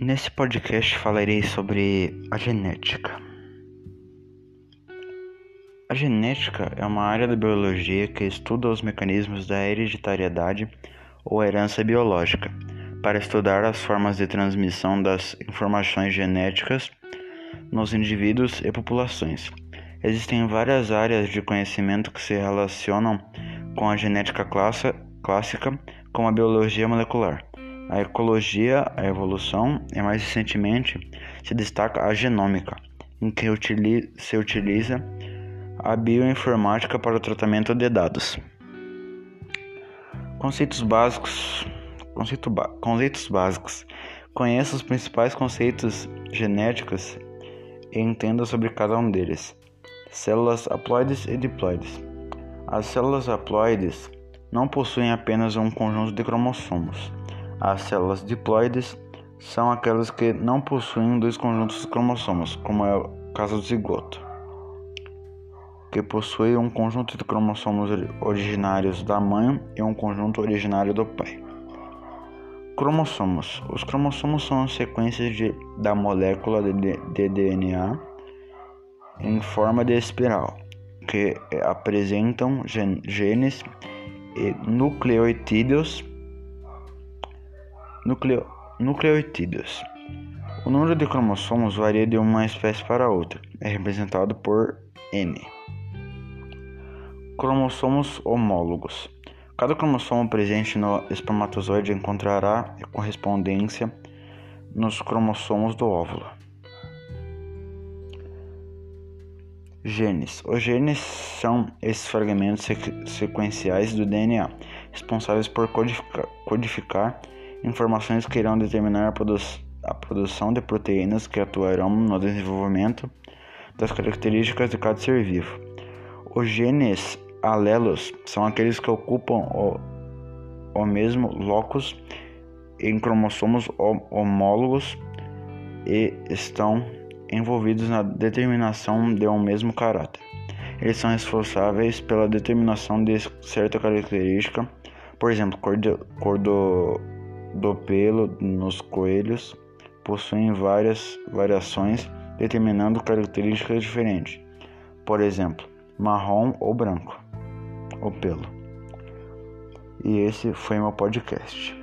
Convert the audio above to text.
Nesse podcast falarei sobre a genética. A genética é uma área da biologia que estuda os mecanismos da hereditariedade ou herança biológica, para estudar as formas de transmissão das informações genéticas nos indivíduos e populações. Existem várias áreas de conhecimento que se relacionam com a genética clássica, como a biologia molecular a ecologia, a evolução e mais recentemente se destaca a genômica, em que se utiliza a bioinformática para o tratamento de dados. Conceitos básicos. Conceito conceitos básicos. Conheça os principais conceitos genéticos e entenda sobre cada um deles. Células haploides e diploides. As células haploides não possuem apenas um conjunto de cromossomos as células diploides são aquelas que não possuem dois conjuntos de cromossomos, como é o caso do zigoto, que possui um conjunto de cromossomos originários da mãe e um conjunto originário do pai. Cromossomos. Os cromossomos são sequências de, da molécula de, de DNA em forma de espiral, que apresentam genes e nucleotídeos Nucleo, nucleotídeos. O número de cromossomos varia de uma espécie para outra, é representado por N. Cromossomos homólogos. Cada cromossomo presente no espermatozoide encontrará correspondência nos cromossomos do óvulo. Genes. Os genes são esses fragmentos sequenciais do DNA responsáveis por codificar, codificar informações que irão determinar a, produ a produção de proteínas que atuarão no desenvolvimento das características de cada ser vivo. Os genes alelos são aqueles que ocupam o, o mesmo locus em cromossomos homólogos e estão envolvidos na determinação de um mesmo caráter. Eles são responsáveis pela determinação de certa característica, por exemplo, cor, de, cor do do pelo nos coelhos possuem várias variações, determinando características diferentes. Por exemplo, marrom ou branco, o pelo. E esse foi meu podcast.